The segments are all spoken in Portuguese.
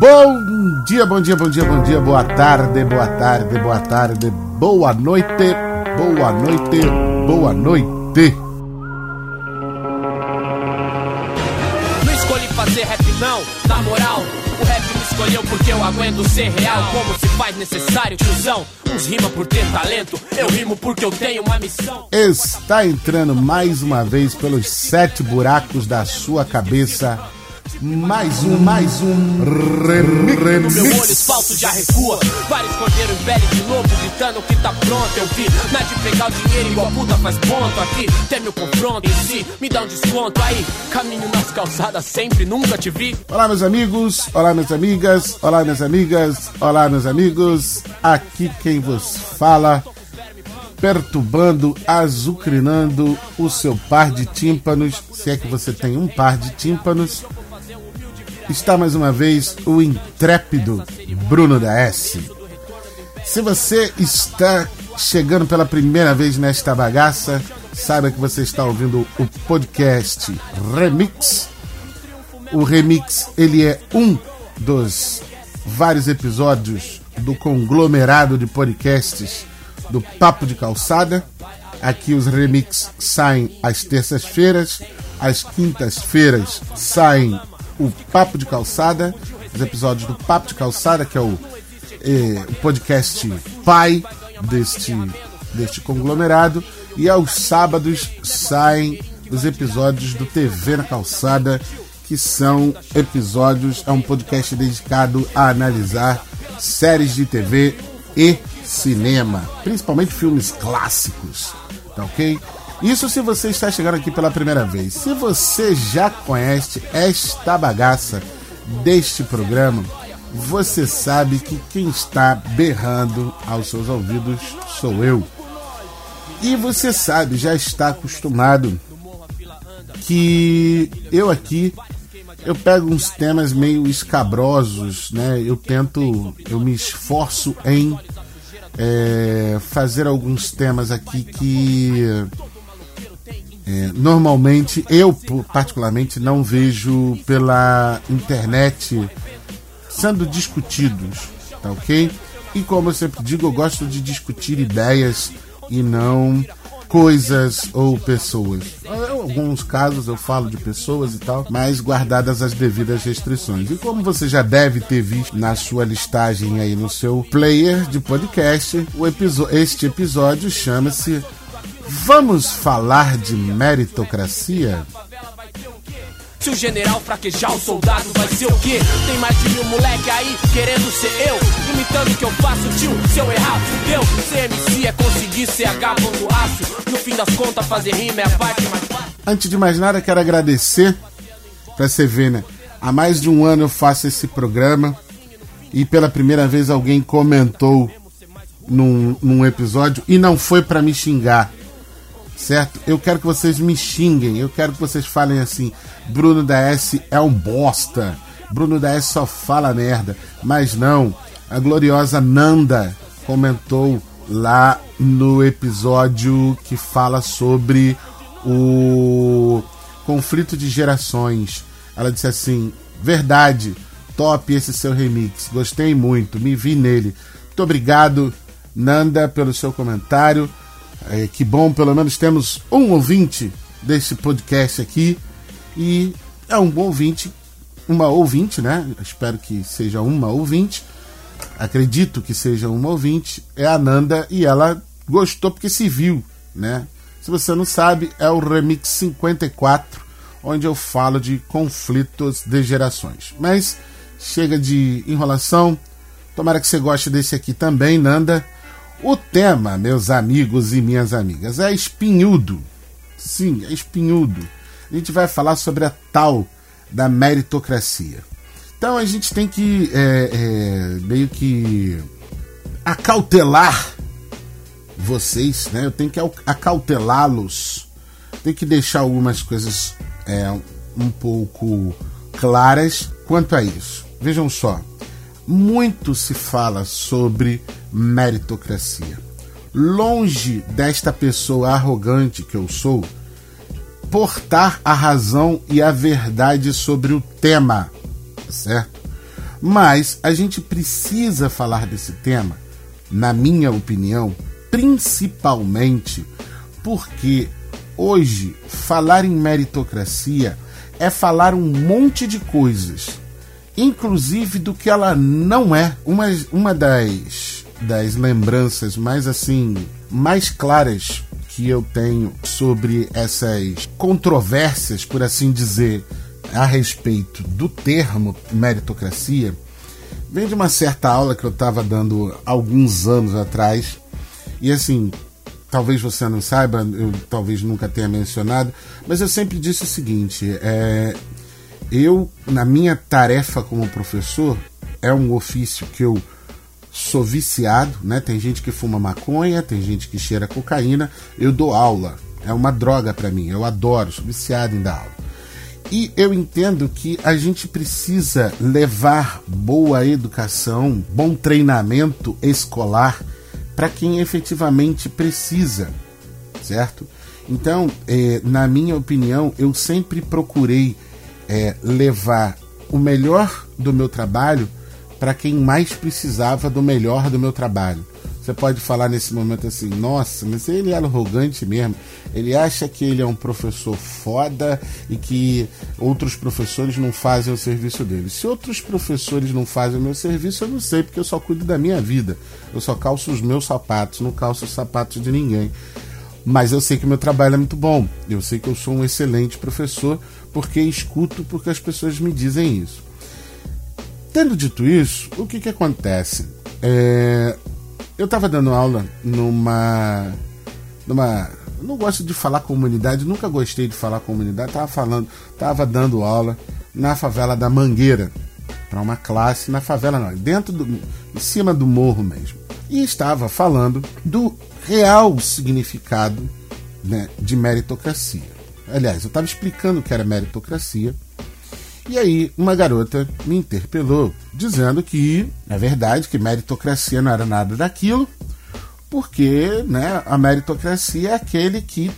Bom dia, bom dia, bom dia, bom dia, boa tarde, boa tarde, boa tarde, boa noite, boa noite, boa noite. Não escolhi fazer rap não, na moral. O rap me escolheu porque eu aguento ser real. Como se faz necessário, tiozão. Uns rima por ter talento, eu rimo porque eu tenho uma missão. Está entrando mais uma vez pelos sete buracos da sua cabeça. Mais um, mais um remix. Meu olho falso já recua. Vários cordeiros velhos de novo gritando que tá pronto. Eu vi, na de pegar o dinheiro igual puta faz ponto. Aqui tem meu confronto em si, me dá um desconto. Aí, caminho nas calçadas sempre, nunca te vi. Olá, meus amigos, olá, minhas amigas, olá, minhas amigas, olá, meus amigos. Aqui quem vos fala, perturbando, azucrinando o seu par de tímpanos, se é que você tem um par de tímpanos. Está mais uma vez o intrépido Bruno da S. Se você está chegando pela primeira vez nesta bagaça, saiba que você está ouvindo o podcast Remix. O Remix ele é um dos vários episódios do conglomerado de podcasts do Papo de Calçada. Aqui os remix saem às terças-feiras, às quintas-feiras saem o Papo de Calçada, os episódios do Papo de Calçada, que é o, eh, o podcast pai deste, deste conglomerado, e aos sábados saem os episódios do TV na Calçada, que são episódios, é um podcast dedicado a analisar séries de TV e cinema, principalmente filmes clássicos, tá ok? Isso se você está chegando aqui pela primeira vez. Se você já conhece esta bagaça deste programa, você sabe que quem está berrando aos seus ouvidos sou eu. E você sabe, já está acostumado que eu aqui eu pego uns temas meio escabrosos, né? Eu tento, eu me esforço em é, fazer alguns temas aqui que é, normalmente eu particularmente não vejo pela internet sendo discutidos, tá ok? E como eu sempre digo, eu gosto de discutir ideias e não coisas ou pessoas. Em alguns casos eu falo de pessoas e tal, mas guardadas as devidas restrições. E como você já deve ter visto na sua listagem aí no seu player de podcast, o este episódio chama-se Vamos falar de meritocracia? Se o general fraquejar, o soldado vai ser o quê? Tem mais de mil moleque aí querendo ser eu, imitando o que eu faço, tio. Se eu errar, fudeu. Ser MC é conseguir ser H do aço. No fim das contas, fazer rima é a parte mais fácil. Antes de mais nada, quero agradecer pra você ver, né? Há mais de um ano eu faço esse programa e pela primeira vez alguém comentou num, num episódio e não foi para me xingar certo? Eu quero que vocês me xinguem, eu quero que vocês falem assim: Bruno da S é um bosta, Bruno da S só fala merda. Mas não, a gloriosa Nanda comentou lá no episódio que fala sobre o conflito de gerações. Ela disse assim: verdade, top esse seu remix, gostei muito, me vi nele. Muito obrigado, Nanda, pelo seu comentário. É, que bom, pelo menos temos um ouvinte desse podcast aqui. E é um bom ouvinte, uma ouvinte, né? Espero que seja uma ouvinte. Acredito que seja uma ouvinte. É a Nanda e ela gostou porque se viu, né? Se você não sabe, é o Remix 54, onde eu falo de conflitos de gerações. Mas chega de enrolação. Tomara que você goste desse aqui também, Nanda. O tema, meus amigos e minhas amigas, é espinhudo. Sim, é espinhudo. A gente vai falar sobre a tal da meritocracia. Então a gente tem que é, é, meio que acautelar vocês, né? Eu tenho que acautelá-los. Tem que deixar algumas coisas é, um pouco claras quanto a isso. Vejam só, muito se fala sobre meritocracia. Longe desta pessoa arrogante que eu sou, portar a razão e a verdade sobre o tema, certo? Mas a gente precisa falar desse tema, na minha opinião, principalmente porque hoje falar em meritocracia é falar um monte de coisas, inclusive do que ela não é. Uma, uma das, das lembranças mais assim, mais claras que eu tenho sobre essas controvérsias, por assim dizer, a respeito do termo meritocracia, vem de uma certa aula que eu estava dando alguns anos atrás. E assim, talvez você não saiba, eu talvez nunca tenha mencionado, mas eu sempre disse o seguinte: é, eu, na minha tarefa como professor, é um ofício que eu sou viciado, né? Tem gente que fuma maconha, tem gente que cheira cocaína. Eu dou aula, é uma droga para mim. Eu adoro, sou viciado em dar aula. E eu entendo que a gente precisa levar boa educação, bom treinamento escolar para quem efetivamente precisa, certo? Então, é, na minha opinião, eu sempre procurei é, levar o melhor do meu trabalho para quem mais precisava do melhor do meu trabalho. Você pode falar nesse momento assim, nossa, mas ele é arrogante mesmo. Ele acha que ele é um professor foda e que outros professores não fazem o serviço dele. Se outros professores não fazem o meu serviço, eu não sei, porque eu só cuido da minha vida. Eu só calço os meus sapatos, não calço os sapatos de ninguém. Mas eu sei que o meu trabalho é muito bom. Eu sei que eu sou um excelente professor porque escuto porque as pessoas me dizem isso. Tendo dito isso, o que, que acontece? É, eu estava dando aula numa. numa. Não gosto de falar comunidade, nunca gostei de falar comunidade. Tava falando, tava dando aula na favela da Mangueira para uma classe na favela não, dentro do, em cima do morro mesmo. E estava falando do real significado né, de meritocracia. Aliás, eu estava explicando o que era meritocracia e aí uma garota me interpelou dizendo que é verdade que meritocracia não era nada daquilo, porque né, a meritocracia é aquele que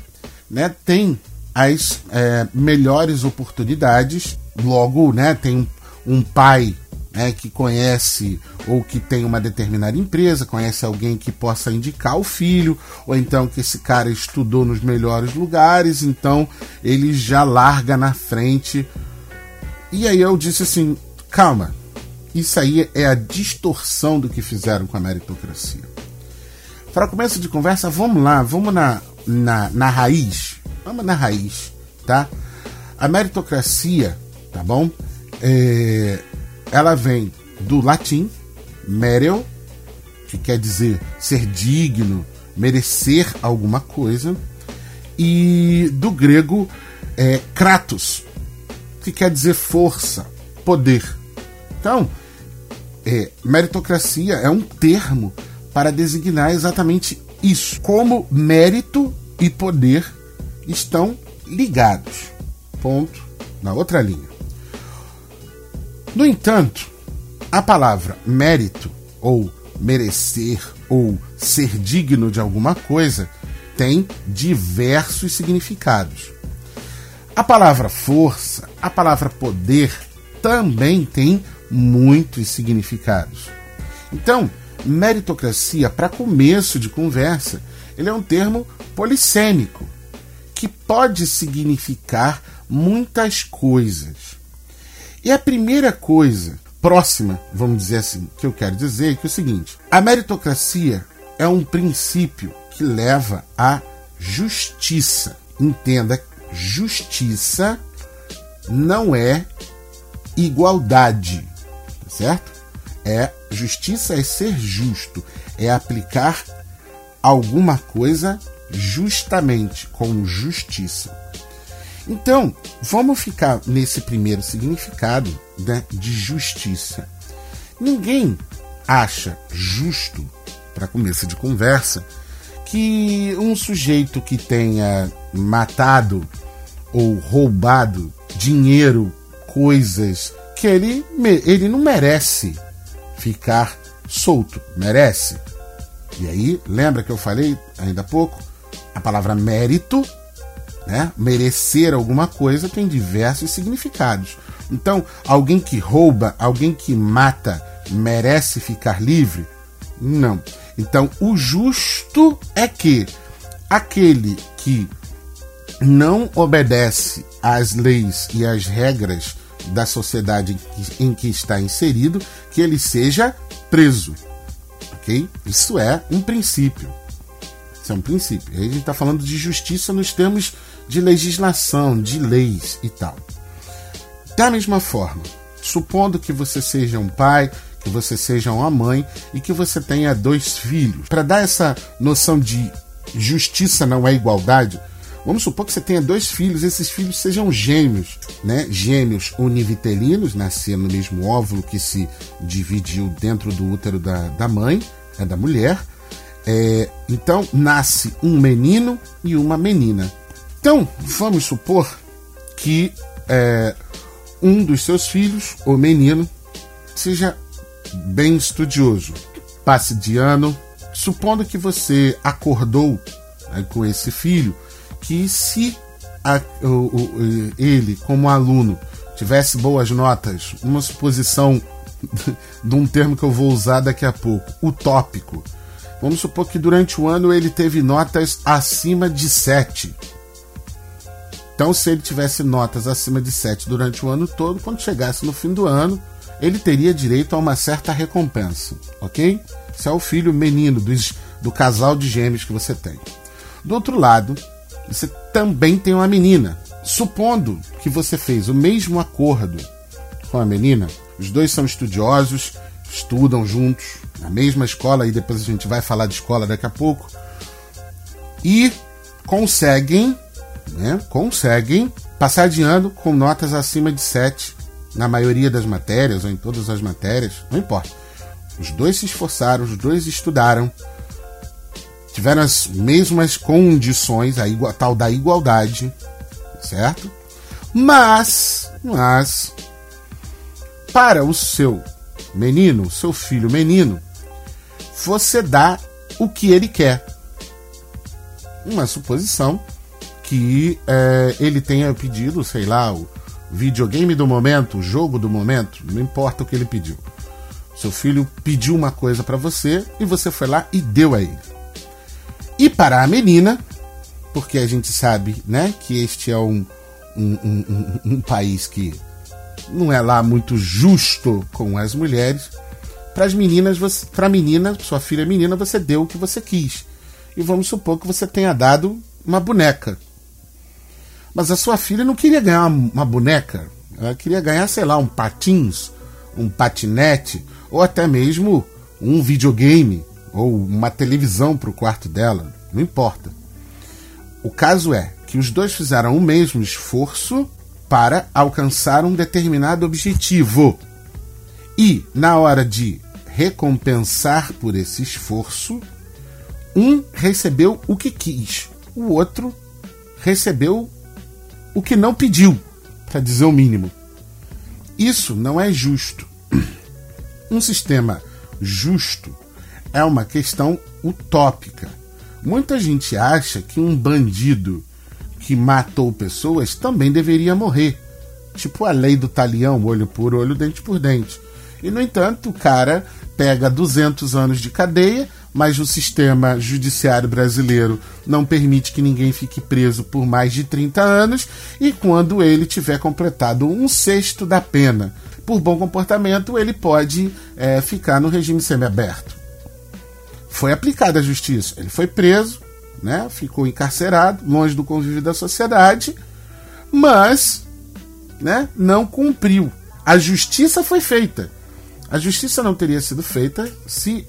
né, tem as é, melhores oportunidades, logo né, tem um pai né, que conhece ou que tem uma determinada empresa, conhece alguém que possa indicar o filho, ou então que esse cara estudou nos melhores lugares, então ele já larga na frente e aí eu disse assim: calma, isso aí é a distorção do que fizeram com a meritocracia. Para começo de conversa, vamos lá, vamos na, na, na raiz. Vamos na raiz, tá? A meritocracia, tá bom? É, ela vem do latim, merel, que quer dizer ser digno, merecer alguma coisa, e do grego é, kratos, que quer dizer força, poder. Então, é, meritocracia é um termo para designar exatamente isso. Como mérito e poder estão ligados. Ponto. Na outra linha. No entanto, a palavra mérito, ou merecer, ou ser digno de alguma coisa, tem diversos significados. A palavra força, a palavra poder também tem muitos significados. Então, meritocracia, para começo de conversa, ele é um termo polissêmico, que pode significar muitas coisas. E a primeira coisa próxima, vamos dizer assim, que eu quero dizer é que é o seguinte: a meritocracia é um princípio que leva à justiça. Entenda justiça não é igualdade, tá certo? É justiça é ser justo, é aplicar alguma coisa justamente, com justiça. Então, vamos ficar nesse primeiro significado né, de justiça. Ninguém acha justo, para começo de conversa, que um sujeito que tenha matado ou roubado dinheiro, coisas que ele, ele não merece ficar solto, merece. E aí, lembra que eu falei ainda há pouco? A palavra mérito, né? merecer alguma coisa, tem diversos significados. Então, alguém que rouba, alguém que mata, merece ficar livre? Não. Então, o justo é que aquele que não obedece às leis e às regras da sociedade em que está inserido, que ele seja preso. Ok? Isso é um princípio. Isso é um princípio. Aí a gente está falando de justiça nos termos de legislação, de leis e tal. Da mesma forma, supondo que você seja um pai, que você seja uma mãe e que você tenha dois filhos, para dar essa noção de justiça não é igualdade, Vamos supor que você tenha dois filhos, esses filhos sejam gêmeos, né? Gêmeos univitelinos, nasceram no mesmo óvulo que se dividiu dentro do útero da, da mãe, é da mulher. É, então, nasce um menino e uma menina. Então, vamos supor que é, um dos seus filhos, o menino, seja bem estudioso, passe de ano. Supondo que você acordou né, com esse filho que se a, o, o, ele, como aluno, tivesse boas notas, uma suposição de um termo que eu vou usar daqui a pouco, utópico. Vamos supor que durante o ano ele teve notas acima de 7. Então, se ele tivesse notas acima de 7 durante o ano todo, quando chegasse no fim do ano, ele teria direito a uma certa recompensa, ok? Esse é o filho menino dos, do casal de gêmeos que você tem. Do outro lado, você também tem uma menina. Supondo que você fez o mesmo acordo com a menina, os dois são estudiosos, estudam juntos na mesma escola, e depois a gente vai falar de escola daqui a pouco, e conseguem, né, conseguem passar de ano com notas acima de 7 na maioria das matérias, ou em todas as matérias, não importa. Os dois se esforçaram, os dois estudaram, tiveram as mesmas condições, a, igual, tal da igualdade, certo? Mas, mas, para o seu menino, seu filho menino, você dá o que ele quer. Uma suposição que é, ele tenha pedido, sei lá, o videogame do momento, o jogo do momento, não importa o que ele pediu. Seu filho pediu uma coisa para você e você foi lá e deu a ele. E para a menina, porque a gente sabe né, que este é um, um, um, um país que não é lá muito justo com as mulheres. Para as meninas, para menina, sua filha menina, você deu o que você quis. E vamos supor que você tenha dado uma boneca. Mas a sua filha não queria ganhar uma boneca. Ela queria ganhar, sei lá, um patins, um patinete, ou até mesmo um videogame ou uma televisão para o quarto dela, não importa. O caso é que os dois fizeram o mesmo esforço para alcançar um determinado objetivo. E, na hora de recompensar por esse esforço, um recebeu o que quis, o outro recebeu o que não pediu, para dizer o mínimo. Isso não é justo. Um sistema justo é uma questão utópica. Muita gente acha que um bandido que matou pessoas também deveria morrer. Tipo a lei do talião, olho por olho, dente por dente. E, no entanto, o cara pega 200 anos de cadeia, mas o sistema judiciário brasileiro não permite que ninguém fique preso por mais de 30 anos, e quando ele tiver completado um sexto da pena por bom comportamento, ele pode é, ficar no regime semiaberto foi aplicada a justiça. Ele foi preso, né? ficou encarcerado, longe do convívio da sociedade, mas né, não cumpriu. A justiça foi feita. A justiça não teria sido feita se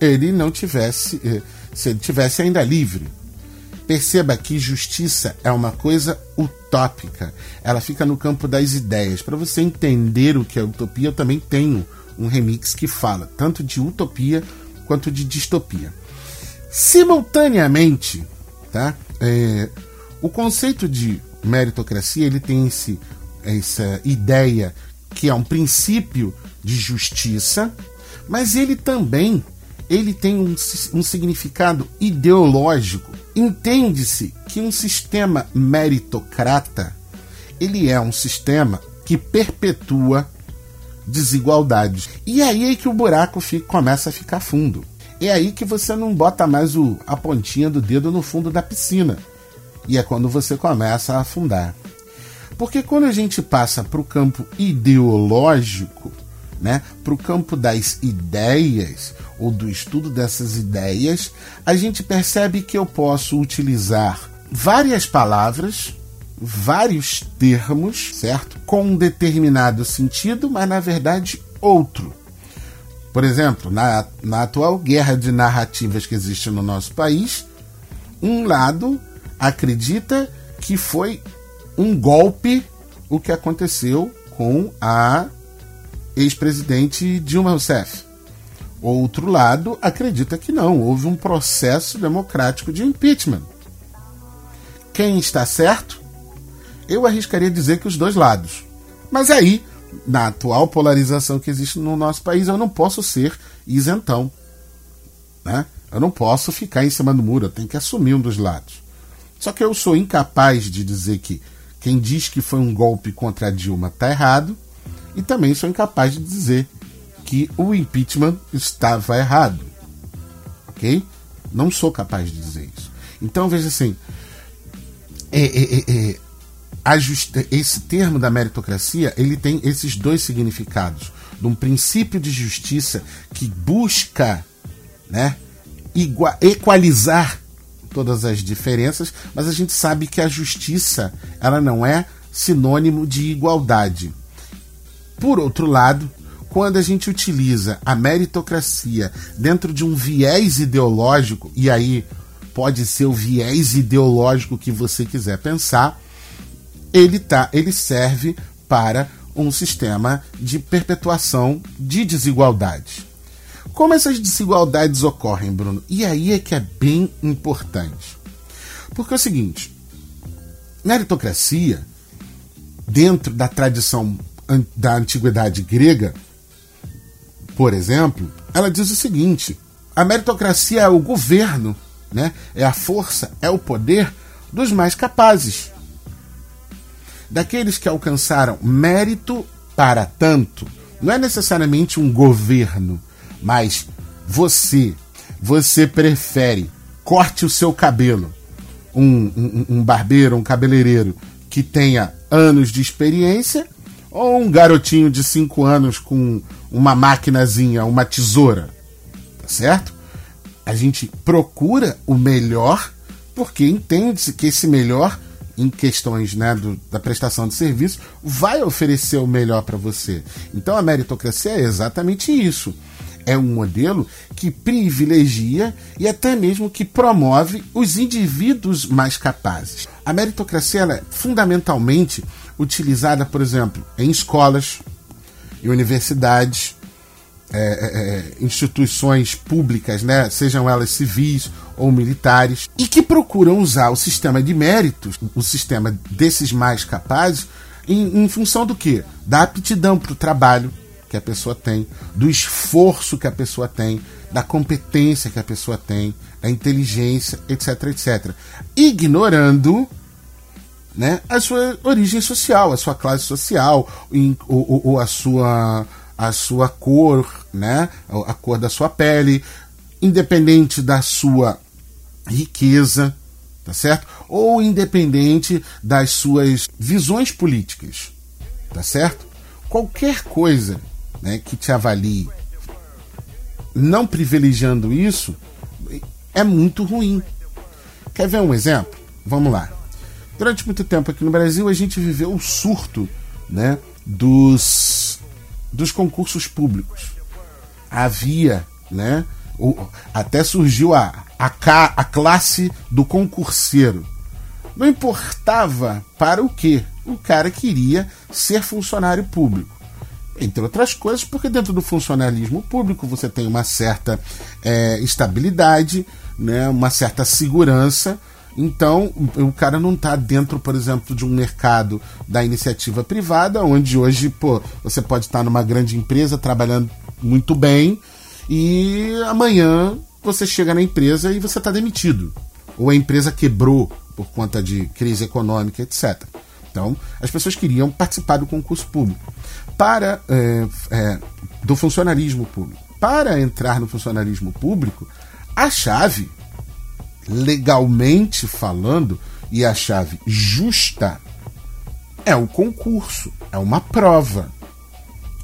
ele não tivesse, eh, se ele tivesse ainda livre. Perceba que justiça é uma coisa utópica. Ela fica no campo das ideias. Para você entender o que é utopia, eu também tenho um remix que fala tanto de utopia quanto de distopia. Simultaneamente, tá? É, o conceito de meritocracia ele tem esse, essa ideia que é um princípio de justiça, mas ele também ele tem um, um significado ideológico. Entende-se que um sistema meritocrata ele é um sistema que perpetua desigualdades. E é aí é que o buraco fica, começa a ficar fundo. É aí que você não bota mais o, a pontinha do dedo no fundo da piscina. E é quando você começa a afundar. Porque quando a gente passa para o campo ideológico, né, para o campo das ideias ou do estudo dessas ideias, a gente percebe que eu posso utilizar várias palavras, vários termos, certo? Com um determinado sentido, mas na verdade outro. Por exemplo, na, na atual guerra de narrativas que existe no nosso país, um lado acredita que foi um golpe o que aconteceu com a ex-presidente Dilma Rousseff. Outro lado acredita que não, houve um processo democrático de impeachment. Quem está certo? Eu arriscaria dizer que os dois lados. Mas aí, na atual polarização que existe no nosso país, eu não posso ser isentão. Né? Eu não posso ficar em cima do muro, eu tenho que assumir um dos lados. Só que eu sou incapaz de dizer que quem diz que foi um golpe contra a Dilma está errado, e também sou incapaz de dizer que o impeachment estava errado. Ok? Não sou capaz de dizer isso. Então veja assim: é, é, é, é esse termo da meritocracia ele tem esses dois significados. De um princípio de justiça que busca né, igual, equalizar todas as diferenças, mas a gente sabe que a justiça ela não é sinônimo de igualdade. Por outro lado, quando a gente utiliza a meritocracia dentro de um viés ideológico, e aí pode ser o viés ideológico que você quiser pensar, ele, tá, ele serve para um sistema de perpetuação de desigualdades. Como essas desigualdades ocorrem, Bruno? E aí é que é bem importante. Porque é o seguinte: meritocracia, dentro da tradição da antiguidade grega, por exemplo, ela diz o seguinte: a meritocracia é o governo, né? é a força, é o poder dos mais capazes. Daqueles que alcançaram mérito para tanto. Não é necessariamente um governo, mas você, você prefere corte o seu cabelo, um, um, um barbeiro, um cabeleireiro que tenha anos de experiência ou um garotinho de 5 anos com uma maquinazinha, uma tesoura, tá certo? A gente procura o melhor porque entende-se que esse melhor em questões né, do, da prestação de serviço vai oferecer o melhor para você. Então a meritocracia é exatamente isso é um modelo que privilegia e até mesmo que promove os indivíduos mais capazes. A meritocracia é fundamentalmente utilizada, por exemplo, em escolas, em universidades, é, é, é, instituições públicas, né, sejam elas civis ou militares, e que procuram usar o sistema de méritos, o sistema desses mais capazes, em, em função do que? Da aptidão para o trabalho, que a pessoa tem, do esforço que a pessoa tem, da competência que a pessoa tem, da inteligência, etc, etc. Ignorando né, a sua origem social, a sua classe social, ou, ou a, sua, a sua cor, né, a cor da sua pele, independente da sua riqueza, tá certo? Ou independente das suas visões políticas, tá certo? Qualquer coisa né, que te avalie não privilegiando isso, é muito ruim. Quer ver um exemplo? Vamos lá. Durante muito tempo aqui no Brasil a gente viveu o surto né, dos, dos concursos públicos. Havia, né, até surgiu a, a, a classe do concurseiro. Não importava para o que o cara queria ser funcionário público entre outras coisas, porque dentro do funcionalismo público você tem uma certa é, estabilidade, né, uma certa segurança. Então, o cara não está dentro, por exemplo, de um mercado da iniciativa privada, onde hoje pô, você pode estar numa grande empresa trabalhando muito bem e amanhã você chega na empresa e você está demitido. Ou a empresa quebrou por conta de crise econômica, etc. Então, as pessoas queriam participar do concurso público. Para é, é, do funcionalismo público. Para entrar no funcionalismo público, a chave, legalmente falando, e a chave justa, é o concurso, é uma prova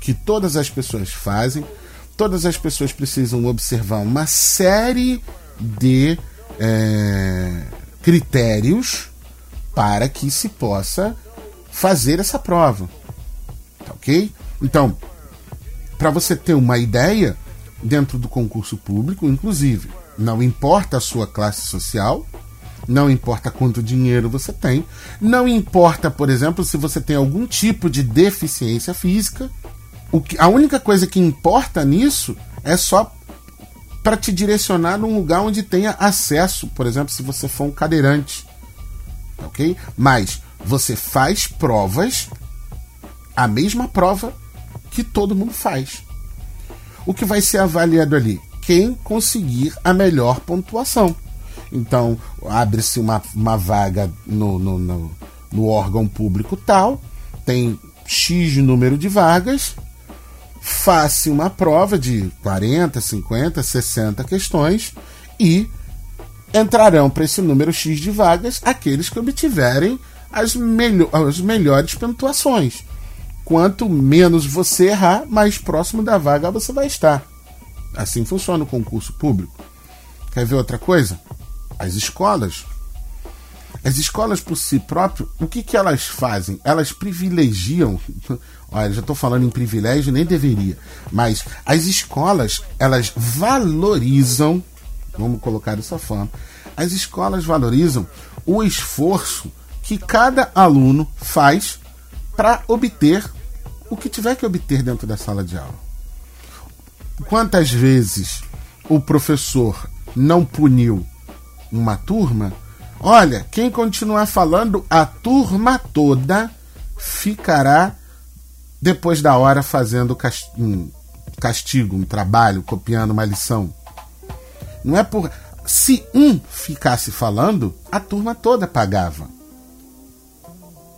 que todas as pessoas fazem. Todas as pessoas precisam observar uma série de é, critérios para que se possa fazer essa prova. Tá ok? Então, para você ter uma ideia, dentro do concurso público, inclusive, não importa a sua classe social, não importa quanto dinheiro você tem, não importa, por exemplo, se você tem algum tipo de deficiência física. O que, a única coisa que importa nisso é só para te direcionar num lugar onde tenha acesso, por exemplo, se você for um cadeirante ok? Mas você faz provas, a mesma prova que todo mundo faz. O que vai ser avaliado ali? Quem conseguir a melhor pontuação. Então, abre-se uma, uma vaga no, no, no, no órgão público tal, tem X número de vagas, faça uma prova de 40, 50, 60 questões e entrarão para esse número X de vagas aqueles que obtiverem as, melho as melhores pontuações. Quanto menos você errar, mais próximo da vaga você vai estar. Assim funciona o concurso público. Quer ver outra coisa? As escolas. As escolas por si próprias, o que, que elas fazem? Elas privilegiam. Olha, já estou falando em privilégio, nem deveria. Mas as escolas, elas valorizam Vamos colocar dessa forma. As escolas valorizam o esforço que cada aluno faz para obter o que tiver que obter dentro da sala de aula. Quantas vezes o professor não puniu uma turma? Olha, quem continuar falando, a turma toda ficará depois da hora fazendo um castigo, um trabalho, copiando uma lição. Não é por. Se um ficasse falando, a turma toda pagava.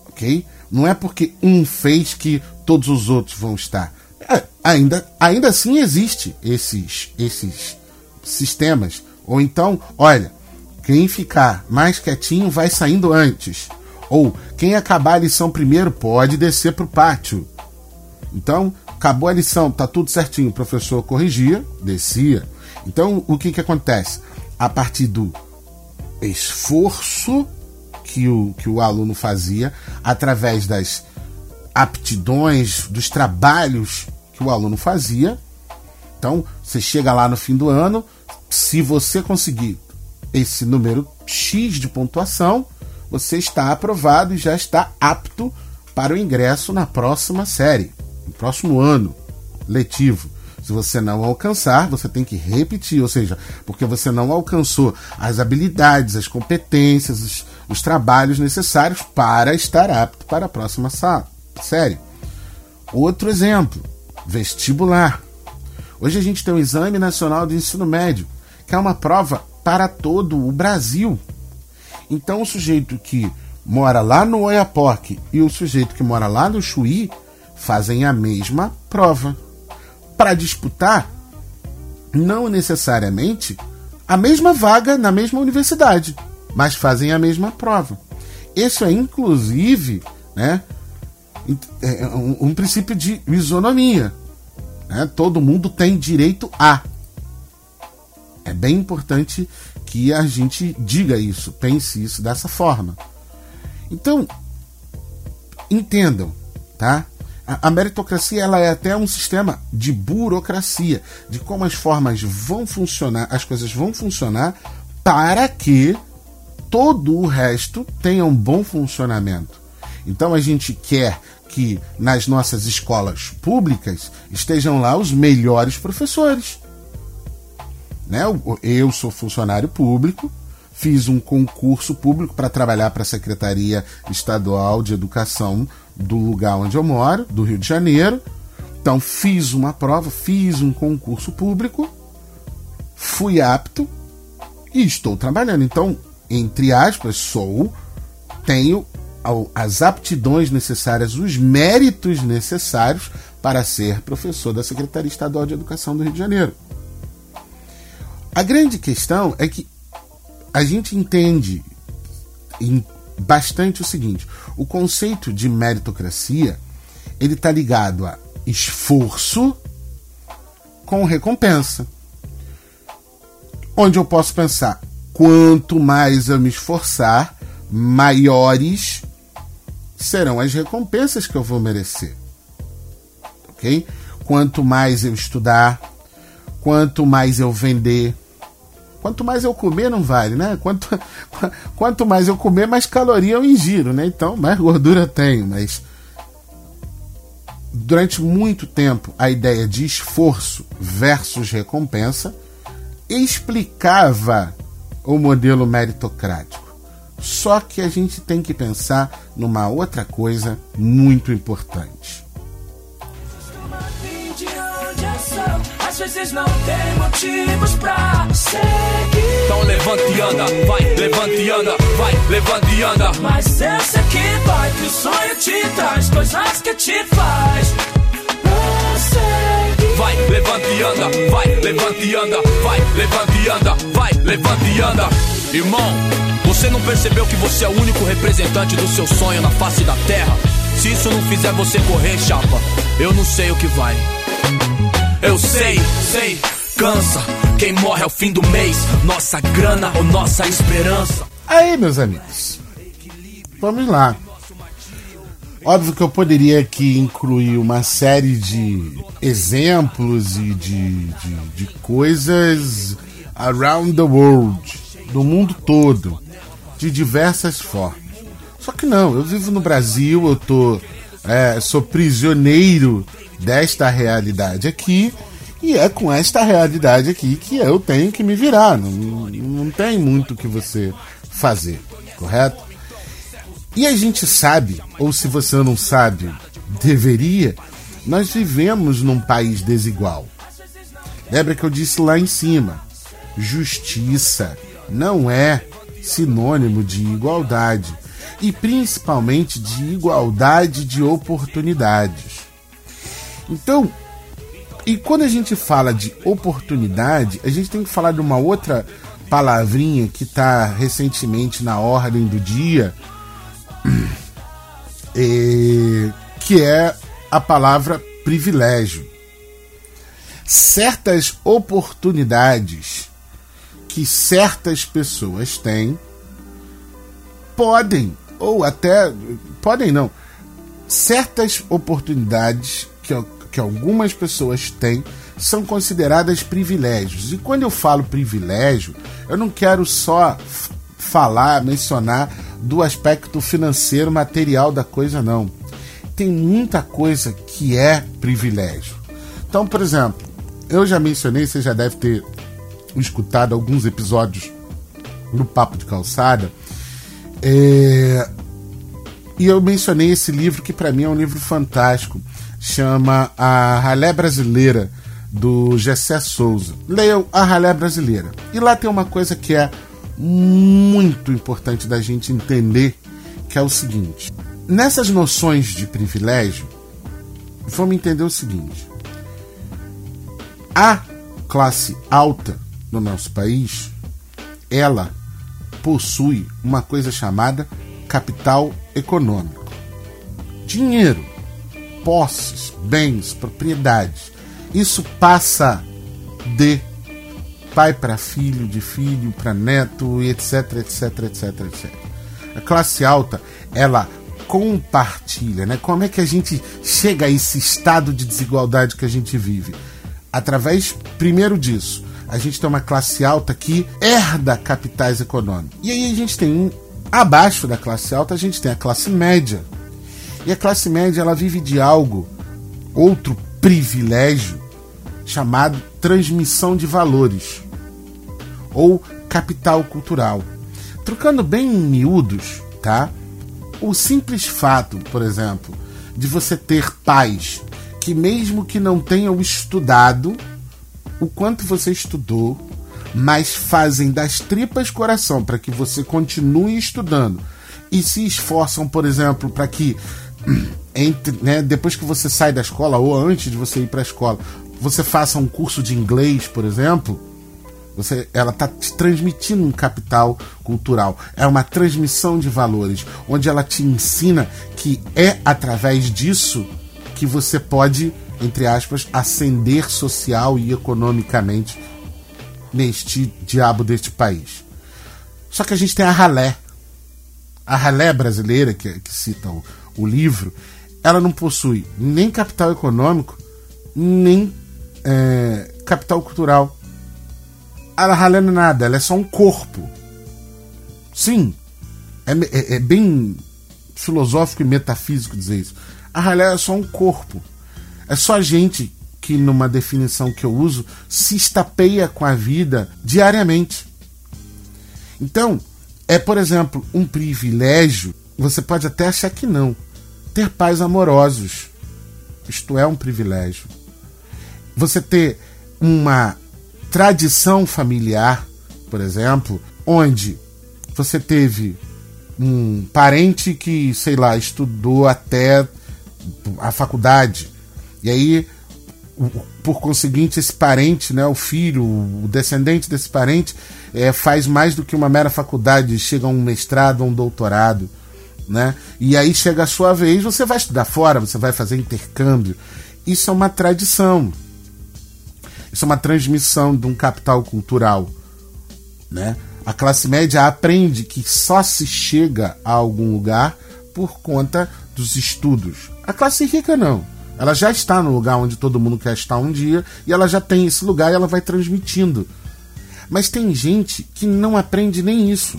Ok? Não é porque um fez que todos os outros vão estar. É, ainda, ainda assim existe esses, esses sistemas. Ou então, olha, quem ficar mais quietinho vai saindo antes. Ou quem acabar a lição primeiro pode descer para o pátio. Então, acabou a lição, tá tudo certinho. O professor corrigia, descia. Então, o que, que acontece? A partir do esforço que o, que o aluno fazia, através das aptidões, dos trabalhos que o aluno fazia. Então, você chega lá no fim do ano, se você conseguir esse número X de pontuação, você está aprovado e já está apto para o ingresso na próxima série, no próximo ano letivo. Se você não alcançar, você tem que repetir, ou seja, porque você não alcançou as habilidades, as competências, os, os trabalhos necessários para estar apto para a próxima série. Outro exemplo, vestibular. Hoje a gente tem o Exame Nacional de Ensino Médio, que é uma prova para todo o Brasil. Então o sujeito que mora lá no Oiapoque e o sujeito que mora lá no Chuí fazem a mesma prova para disputar não necessariamente a mesma vaga na mesma universidade, mas fazem a mesma prova. Isso é inclusive né, é, é um, um princípio de isonomia. Né? Todo mundo tem direito a. É bem importante que a gente diga isso, pense isso dessa forma. Então, entendam, tá? A, meritocracia ela é até um sistema de burocracia, de como as formas vão funcionar, as coisas vão funcionar para que todo o resto tenha um bom funcionamento. Então a gente quer que nas nossas escolas públicas estejam lá os melhores professores. Né? Eu sou funcionário público, fiz um concurso público para trabalhar para a Secretaria Estadual de Educação do lugar onde eu moro, do Rio de Janeiro. Então fiz uma prova, fiz um concurso público, fui apto e estou trabalhando. Então, entre aspas, sou, tenho as aptidões necessárias, os méritos necessários para ser professor da Secretaria Estadual de Educação do Rio de Janeiro. A grande questão é que a gente entende bastante o seguinte: o conceito de meritocracia ele está ligado a esforço com recompensa. Onde eu posso pensar, quanto mais eu me esforçar, maiores serão as recompensas que eu vou merecer. Ok? Quanto mais eu estudar, quanto mais eu vender, quanto mais eu comer não vale, né? Quanto, quanto mais eu comer, mais caloria eu ingiro, né? Então, mais gordura eu tenho, mas durante muito tempo a ideia de esforço versus recompensa explicava o modelo meritocrático. Só que a gente tem que pensar numa outra coisa muito importante. Às vezes não tem motivos pra seguir. Então levanta e anda, vai, levanta e anda, vai, levanta e anda. Mas eu sei que vai, que o sonho te traz coisas que te faz. Vai, levanta e anda, vai, levanta e anda, vai, levanta e anda, vai, levanta e anda. Irmão, você não percebeu que você é o único representante do seu sonho na face da terra? Se isso não fizer você correr, chapa, eu não sei o que vai. Eu sei, sei, cansa. Quem morre ao fim do mês, nossa grana ou nossa esperança. Aí, meus amigos, vamos lá. Óbvio que eu poderia aqui incluir uma série de exemplos e de, de, de coisas around the world, do mundo todo, de diversas formas. Só que não, eu vivo no Brasil, eu tô, é, sou prisioneiro desta realidade aqui e é com esta realidade aqui que eu tenho que me virar. Não, não tem muito o que você fazer, correto? E a gente sabe, ou se você não sabe, deveria, nós vivemos num país desigual. Lembra que eu disse lá em cima? Justiça não é sinônimo de igualdade e principalmente de igualdade de oportunidades. Então, e quando a gente fala de oportunidade, a gente tem que falar de uma outra palavrinha que está recentemente na ordem do dia, é, que é a palavra privilégio. Certas oportunidades que certas pessoas têm podem, ou até podem não, certas oportunidades que, que algumas pessoas têm são consideradas privilégios. E quando eu falo privilégio, eu não quero só falar, mencionar do aspecto financeiro, material da coisa, não. Tem muita coisa que é privilégio. Então, por exemplo, eu já mencionei, você já deve ter escutado alguns episódios no Papo de Calçada. É... E eu mencionei esse livro que para mim é um livro fantástico, chama A Ralé Brasileira, do Gessé Souza. Leiam A Ralé Brasileira. E lá tem uma coisa que é muito importante da gente entender, que é o seguinte: nessas noções de privilégio, vamos entender o seguinte: a classe alta no nosso país, ela possui uma coisa chamada capital econômico. Dinheiro, posses, bens, propriedades. Isso passa de pai para filho, de filho para neto, etc, etc, etc, etc. A classe alta, ela compartilha, né? Como é que a gente chega a esse estado de desigualdade que a gente vive? Através, primeiro disso, a gente tem uma classe alta que herda capitais econômicos. E aí a gente tem, abaixo da classe alta, a gente tem a classe média. E a classe média, ela vive de algo, outro privilégio, chamado transmissão de valores ou capital cultural. Trocando bem em miúdos, tá? O simples fato, por exemplo, de você ter pais que mesmo que não tenham estudado o quanto você estudou, mas fazem das tripas coração para que você continue estudando e se esforçam, por exemplo, para que entre, né, depois que você sai da escola ou antes de você ir para a escola, você faça um curso de inglês, por exemplo, você, ela está te transmitindo um capital cultural. É uma transmissão de valores, onde ela te ensina que é através disso que você pode, entre aspas, ascender social e economicamente neste diabo deste país. Só que a gente tem a ralé. A ralé brasileira, que, que cita o, o livro, ela não possui nem capital econômico, nem é, capital cultural. A ralé não é nada, ela é só um corpo. Sim, é, é, é bem filosófico e metafísico dizer isso. A ralé é só um corpo. É só a gente que, numa definição que eu uso, se estapeia com a vida diariamente. Então, é, por exemplo, um privilégio, você pode até achar que não, ter pais amorosos. Isto é um privilégio. Você ter uma tradição familiar, por exemplo, onde você teve um parente que, sei lá, estudou até a faculdade. E aí por conseguinte, esse parente, né, o filho, o descendente desse parente, é, faz mais do que uma mera faculdade, chega a um mestrado, a um doutorado. Né? E aí chega a sua vez, você vai estudar fora, você vai fazer intercâmbio. Isso é uma tradição. Isso é uma transmissão de um capital cultural. Né? A classe média aprende que só se chega a algum lugar por conta dos estudos. A classe rica não ela já está no lugar onde todo mundo quer estar um dia e ela já tem esse lugar e ela vai transmitindo. Mas tem gente que não aprende nem isso.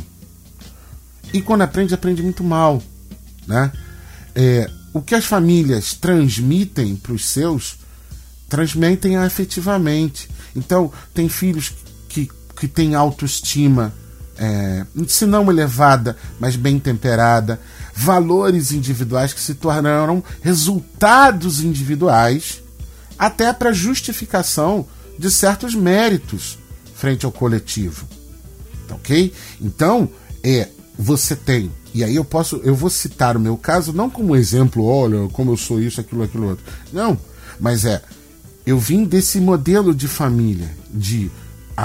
E quando aprende, aprende muito mal. Né? É, o que as famílias transmitem para os seus, transmitem afetivamente. Então, tem filhos que, que têm autoestima, é, se não elevada, mas bem temperada valores individuais que se tornaram resultados individuais, até para justificação de certos méritos frente ao coletivo. Tá ok? Então, é, você tem, e aí eu posso, eu vou citar o meu caso não como exemplo, olha, como eu sou isso, aquilo, aquilo outro. Não, mas é, eu vim desse modelo de família, de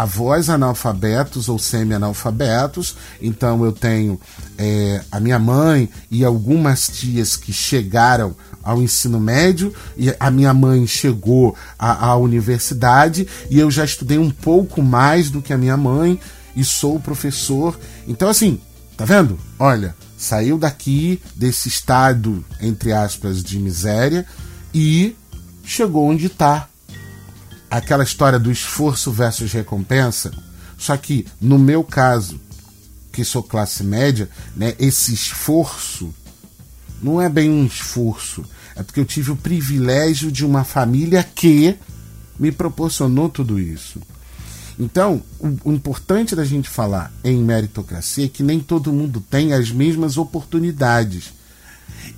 avós analfabetos ou semi-analfabetos. Então eu tenho é, a minha mãe e algumas tias que chegaram ao ensino médio e a minha mãe chegou à, à universidade e eu já estudei um pouco mais do que a minha mãe e sou professor. Então assim, tá vendo? Olha, saiu daqui desse estado entre aspas de miséria e chegou onde está aquela história do esforço versus recompensa. Só que, no meu caso, que sou classe média, né, esse esforço não é bem um esforço. É porque eu tive o privilégio de uma família que me proporcionou tudo isso. Então, o, importante da gente falar em meritocracia é que nem todo mundo tem as mesmas oportunidades.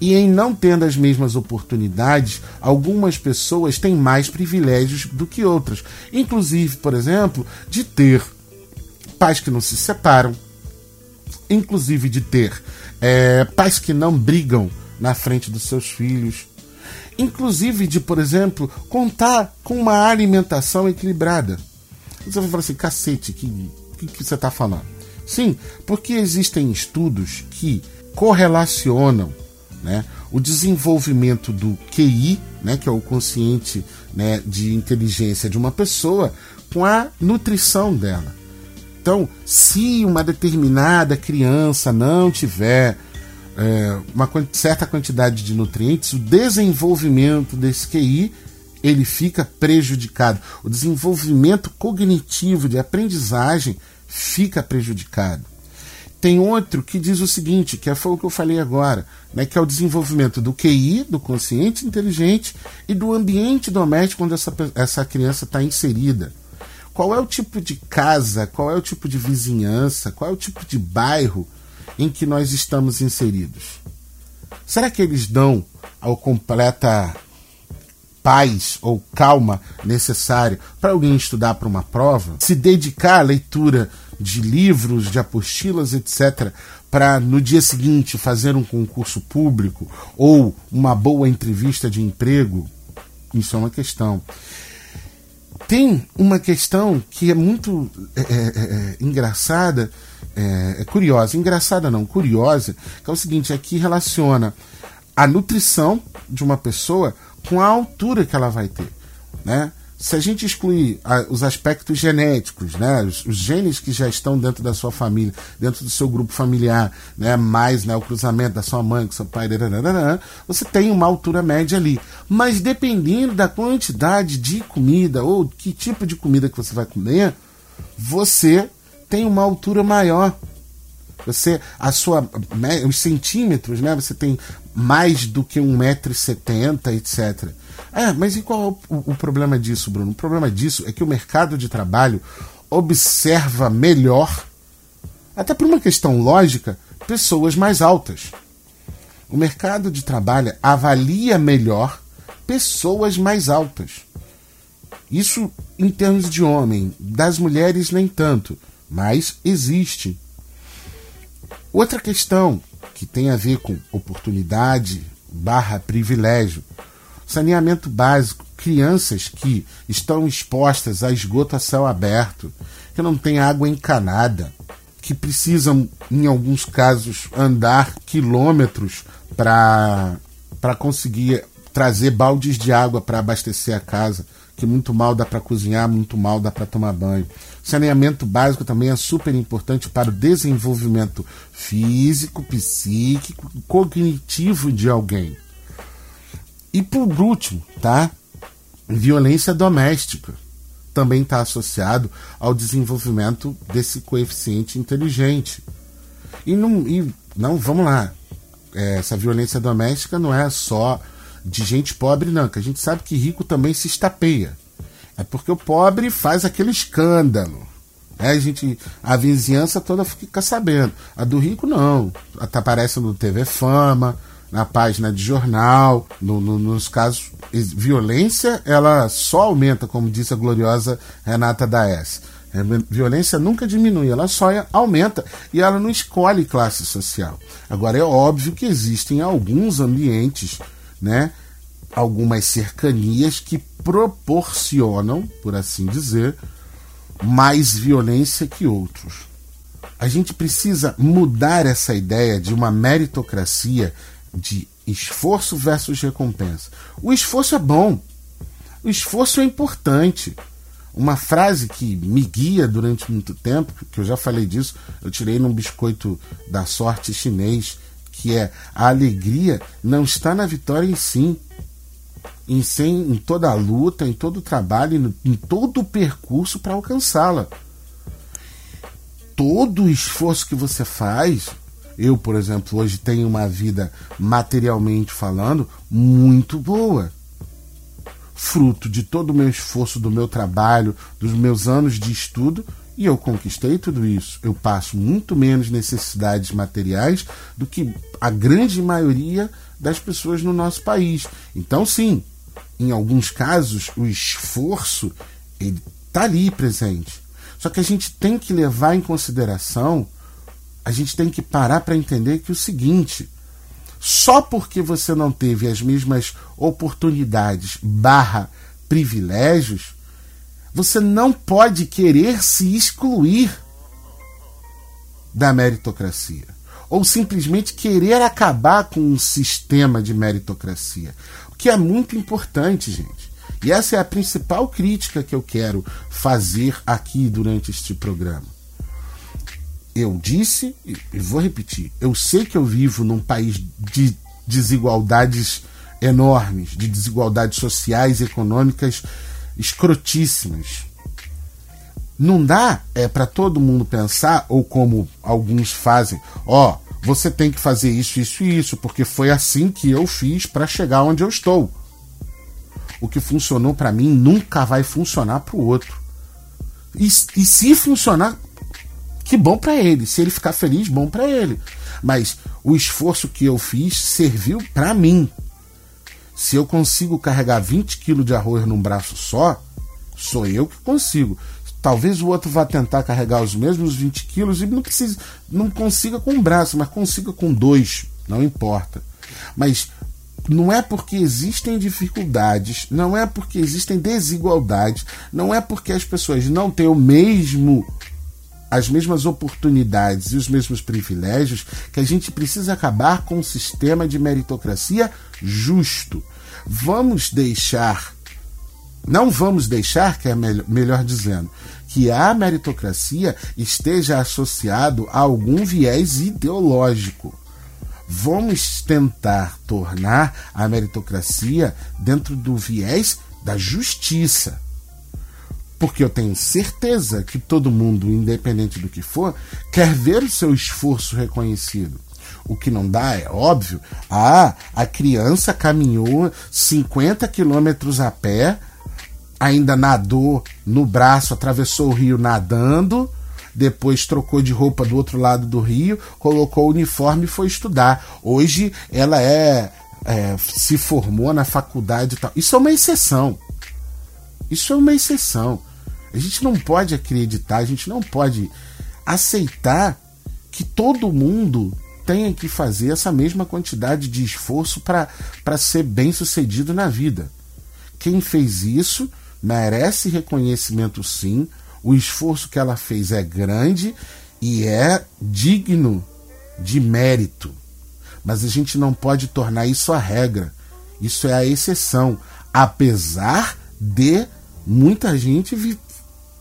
E em não tendo as mesmas oportunidades, algumas pessoas têm mais privilégios do que outras. Inclusive, por exemplo, de ter pais que não se separam, inclusive de ter é, pais que não brigam na frente dos seus filhos, inclusive de, por exemplo, contar com uma alimentação equilibrada. Você vai falar assim, cacete, que, que, que você está falando? Sim, porque existem estudos que correlacionam né? O desenvolvimento do QI, né, que é o consciente né, de inteligência de uma pessoa, com a nutrição dela. Então, se uma determinada criança não tiver é, uma certa quantidade de nutrientes, o desenvolvimento desse QI ele fica prejudicado. O desenvolvimento cognitivo de aprendizagem fica prejudicado. Tem outro que diz o seguinte, que é foi o que eu falei agora, né, que é o desenvolvimento do QI, do consciente inteligente, e do ambiente doméstico onde essa, essa criança está inserida. Qual é o tipo de casa, qual é o tipo de vizinhança, qual é o tipo de bairro em que nós estamos inseridos? Será que eles dão ao completa paz ou calma necessário para alguém estudar para uma prova? Se dedicar à leitura de livros, de apostilas, etc., para no dia seguinte fazer um concurso público ou uma boa entrevista de emprego, isso é uma questão. Tem uma questão que é muito é, é, é, engraçada, é, é, curiosa, engraçada não, curiosa, que é o seguinte, aqui relaciona a nutrição de uma pessoa com a altura que ela vai ter, né? Se a gente excluir a, os aspectos genéticos, né, os, os, genes que já estão dentro da sua família, dentro do seu grupo familiar, né, mais né, o cruzamento da sua mãe com seu pai, você tem uma altura média ali. Mas dependendo da quantidade de comida ou que tipo de comida que você vai comer, você tem uma altura maior. Você, a sua, os centímetros, né, você tem mais do que 1,70m, etc. É, mas e qual é o, o, problema disso, Bruno? O problema disso é que o mercado de trabalho observa melhor, até por uma questão lógica, pessoas mais altas. O mercado de trabalho avalia melhor pessoas mais altas. Isso em termos de homem, das mulheres nem tanto, mas existe. Outra questão que tem a ver com oportunidade barra privilégio saneamento básico, crianças que estão expostas a esgoto a céu aberto, que não têm água encanada, que precisam, em alguns casos, andar quilômetros para conseguir trazer baldes de água para abastecer a casa, que muito mal dá para cozinhar, muito mal dá para tomar banho. Saneamento básico também é super importante para o desenvolvimento físico, psíquico, cognitivo de alguém. E por último, tá? Violência doméstica também está associado ao desenvolvimento desse coeficiente inteligente. E não, e não vamos lá, é, essa violência doméstica não é só de gente pobre, não, que a gente sabe que rico também se estapeia. É porque o pobre faz aquele escândalo. É, a, gente, a vizinhança toda fica sabendo. A do rico não. Aparece no TV Fama, na página de jornal, no, no, nos casos violência, ela só aumenta, como disse a gloriosa Renata Daes. A violência nunca diminui, ela só aumenta e ela não escolhe classe social. Agora é óbvio que existem alguns ambientes, né, algumas cercanias que proporcionam, por assim dizer, mais violência que outros. A gente precisa mudar essa ideia de uma meritocracia de esforço versus recompensa. O esforço é bom. O esforço é importante. Uma frase que me guia durante muito tempo, que eu já falei disso, eu tirei num biscoito da sorte chinês, que é a alegria não está na vitória em si, em, sim, em toda a luta, em todo o trabalho, em todo o percurso para alcançá-la. Todo o esforço que você faz eu, por exemplo, hoje tenho uma vida materialmente falando muito boa. Fruto de todo o meu esforço, do meu trabalho, dos meus anos de estudo, e eu conquistei tudo isso. Eu passo muito menos necessidades materiais do que a grande maioria das pessoas no nosso país. Então, sim, em alguns casos, o esforço está ali presente. Só que a gente tem que levar em consideração a gente tem que parar para entender que o seguinte, só porque você não teve as mesmas oportunidades barra privilégios, você não pode querer se excluir da meritocracia. Ou simplesmente querer acabar com um sistema de meritocracia. O que é muito importante, gente. E essa é a principal crítica que eu quero fazer aqui durante este programa eu disse e vou repetir, eu sei que eu vivo num país de desigualdades enormes, de desigualdades sociais econômicas escrotíssimas. Não dá é para todo mundo pensar ou como alguns fazem, ó, oh, você tem que fazer isso, isso e isso, porque foi assim que eu fiz para chegar onde eu estou. O que funcionou para mim nunca vai funcionar para o outro. E, e se funcionar que bom para ele. Se ele ficar feliz, bom para ele. Mas o esforço que eu fiz serviu para mim. Se eu consigo carregar 20 quilos de arroz num braço só, sou eu que consigo. Talvez o outro vá tentar carregar os mesmos 20 quilos e não, não consiga com um braço, mas consiga com dois, não importa. Mas não é porque existem dificuldades, não é porque existem desigualdades, não é porque as pessoas não têm o mesmo as mesmas oportunidades e os mesmos privilégios que a gente precisa acabar com um sistema de meritocracia justo. Vamos deixar não vamos deixar, que é melhor, dizendo, que a meritocracia esteja associado a algum viés ideológico vamos tentar tornar a meritocracia dentro do viés da justiça. Porque eu tenho certeza que todo mundo, independente do que for, quer ver o seu esforço reconhecido. O que não dá é óbvio. Ah, a criança caminhou 50 quilômetros a pé, ainda nadou no braço, atravessou o rio nadando, depois trocou de roupa do outro lado do rio, colocou o uniforme e foi estudar. Hoje ela é, é se formou na faculdade e tal. Isso é uma exceção. Isso é uma exceção. A gente não pode acreditar, a gente não pode aceitar que todo mundo tenha que fazer essa mesma quantidade de esforço para ser bem sucedido na vida. Quem fez isso merece reconhecimento sim, o esforço que ela fez é grande e é digno de mérito. Mas a gente não pode tornar isso a regra. Isso é a exceção. Apesar de muita gente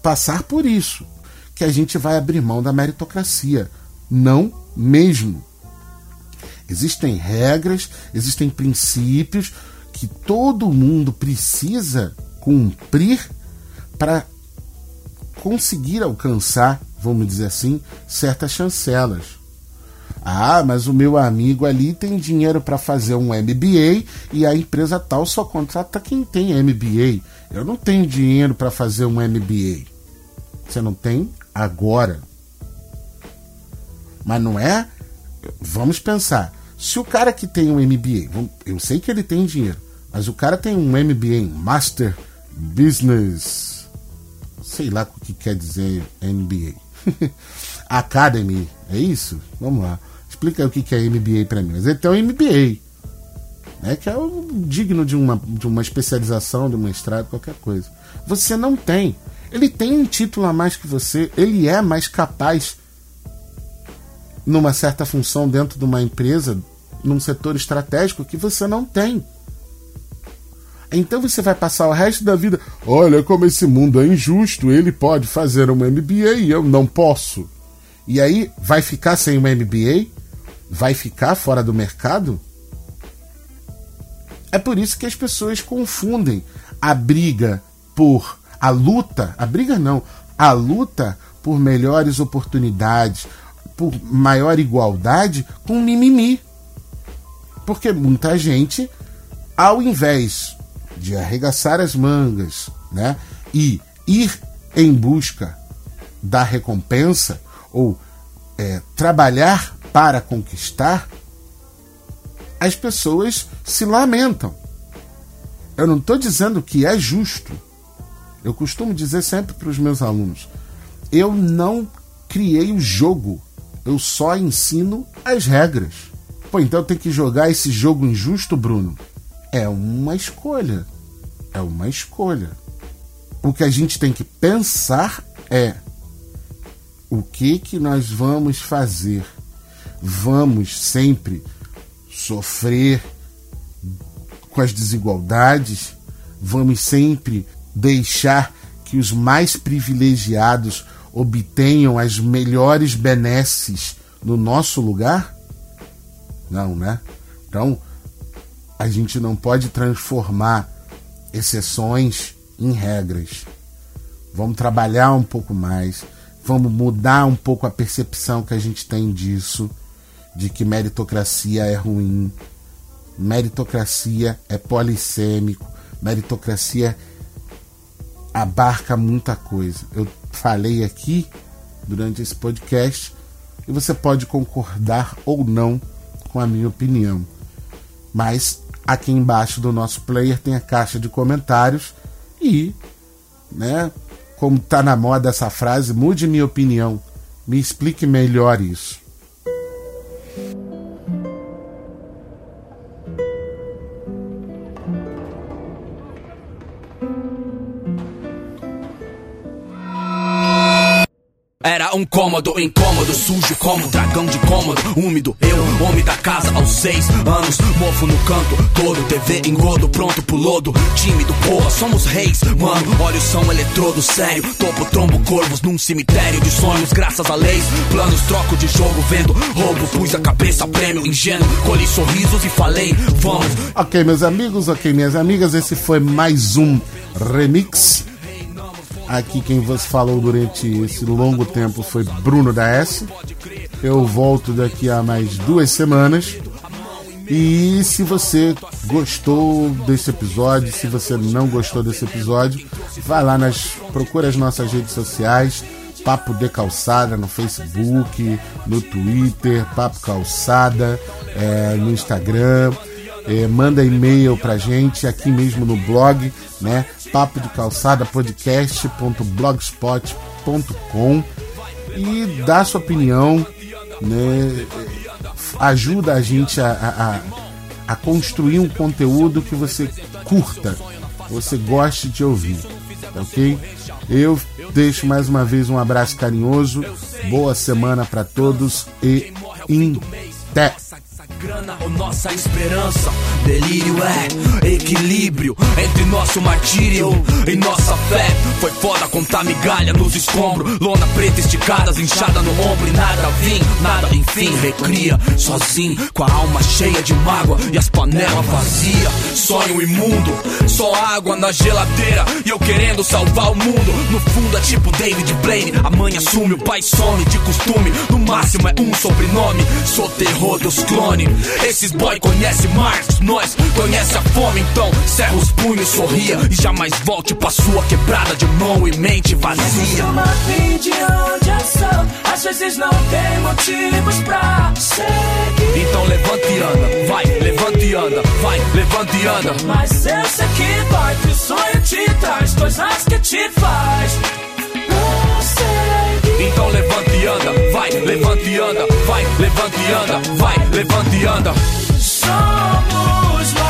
passar por isso. Que a gente vai abrir mão da meritocracia. Não mesmo. Existem regras, existem princípios que todo mundo precisa cumprir para conseguir alcançar, vamos dizer assim, certas chancelas. Ah, mas o meu amigo ali tem dinheiro para fazer um MBA e a empresa tal só contrata quem tem MBA. Eu não tenho dinheiro para fazer um MBA. Você não tem agora. Mas não é. Vamos pensar. Se o cara que tem um MBA, eu sei que ele tem dinheiro, mas o cara tem um MBA, Master Business sei lá o que quer dizer NBA. Academy, é isso? Vamos lá. Explica o que é MBA para mim. Mas ele tem um MBA, né, que é o digno de uma, de uma especialização, de um mestrado, qualquer coisa. Você não tem. Ele tem um título a mais que você, ele é mais capaz numa certa função dentro de uma empresa, num setor estratégico que você não tem. Então você vai passar o resto da vida. Olha como esse mundo é injusto. Ele pode fazer uma MBA e eu não posso. E aí vai ficar sem uma MBA? Vai ficar fora do mercado? É por isso que as pessoas confundem a briga por a luta, a briga não, a luta por melhores oportunidades, por maior igualdade com mimimi. Porque muita gente, ao invés de arregaçar as mangas né, e ir em busca da recompensa ou é, trabalhar para conquistar, as pessoas se lamentam. Eu não estou dizendo que é justo. Eu costumo dizer sempre para os meus alunos: eu não criei o jogo, eu só ensino as regras. Pô, então tenho que jogar esse jogo injusto, Bruno? É uma escolha. É uma escolha. O que a gente tem que pensar é o que que nós vamos fazer? Vamos sempre sofrer com as desigualdades? Vamos sempre deixar que os mais privilegiados obtenham as melhores benesses no nosso lugar? Não, né? Então, a gente não pode transformar exceções em regras. Vamos trabalhar um pouco mais, vamos mudar um pouco a percepção que a gente tem disso, de que meritocracia é ruim. Meritocracia é polissêmico, meritocracia abarca muita coisa. Eu falei aqui durante esse podcast e você pode concordar ou não com a minha opinião. Mas Aqui embaixo do nosso player tem a caixa de comentários e, né, como tá na moda essa frase, mude minha opinião. Me explique melhor isso. Um cômodo incômodo, sujo como dragão de cômodo, úmido. Eu, homem da casa, aos seis anos, mofo no canto todo, TV engodo, pronto pro lodo. Tímido, porra, somos reis, mano. Olha o som eletrodo, sério. Topo, trombo, corvos num cemitério de sonhos, graças a leis. Planos, troco de jogo, vendo roubo, pus a cabeça, prêmio, ingênuo. Colhi sorrisos e falei, vamos. Ok, meus amigos, ok, minhas amigas, esse foi mais um remix Aqui quem vos falou durante esse longo tempo foi Bruno da S. Eu volto daqui a mais duas semanas. E se você gostou desse episódio, se você não gostou desse episódio, vai lá nas procura as nossas redes sociais, Papo de Calçada no Facebook, no Twitter, Papo Calçada, é, no Instagram é, manda e-mail pra gente aqui mesmo no blog, né? Papo de Calçada podcast.blogspot.com e dá sua opinião, né? Ajuda a gente a, a, a construir um conteúdo que você curta, você goste de ouvir, ok? Eu deixo mais uma vez um abraço carinhoso, boa semana para todos e até! Grana ou nossa esperança. Delírio é equilíbrio entre nosso martírio e nossa fé. Foi foda contar migalha nos escombros, lona preta esticadas, inchada no ombro e nada vim, nada enfim. Recria sozinho, com a alma cheia de mágoa e as panelas vazias. Sonho imundo, só água na geladeira e eu querendo salvar o mundo. No fundo é tipo David Blaine, a mãe assume, o pai some de costume. No máximo é um sobrenome, sou terror dos clones. Esses boy conhece Marx, nós conhece a fome, então cerra os punhos, sorria e jamais volte pra sua quebrada de mão e mente vazia. Uma de onde eu sou, às vezes não tem motivos pra seguir. Então levante e anda, vai, levante e anda, vai, levante e anda. Mas eu sei que vai, que o sonho te traz coisas que te faz. Então levanta e anda, vai, levanta e anda, vai, levanta e anda, vai, levanta e anda. Somos nós.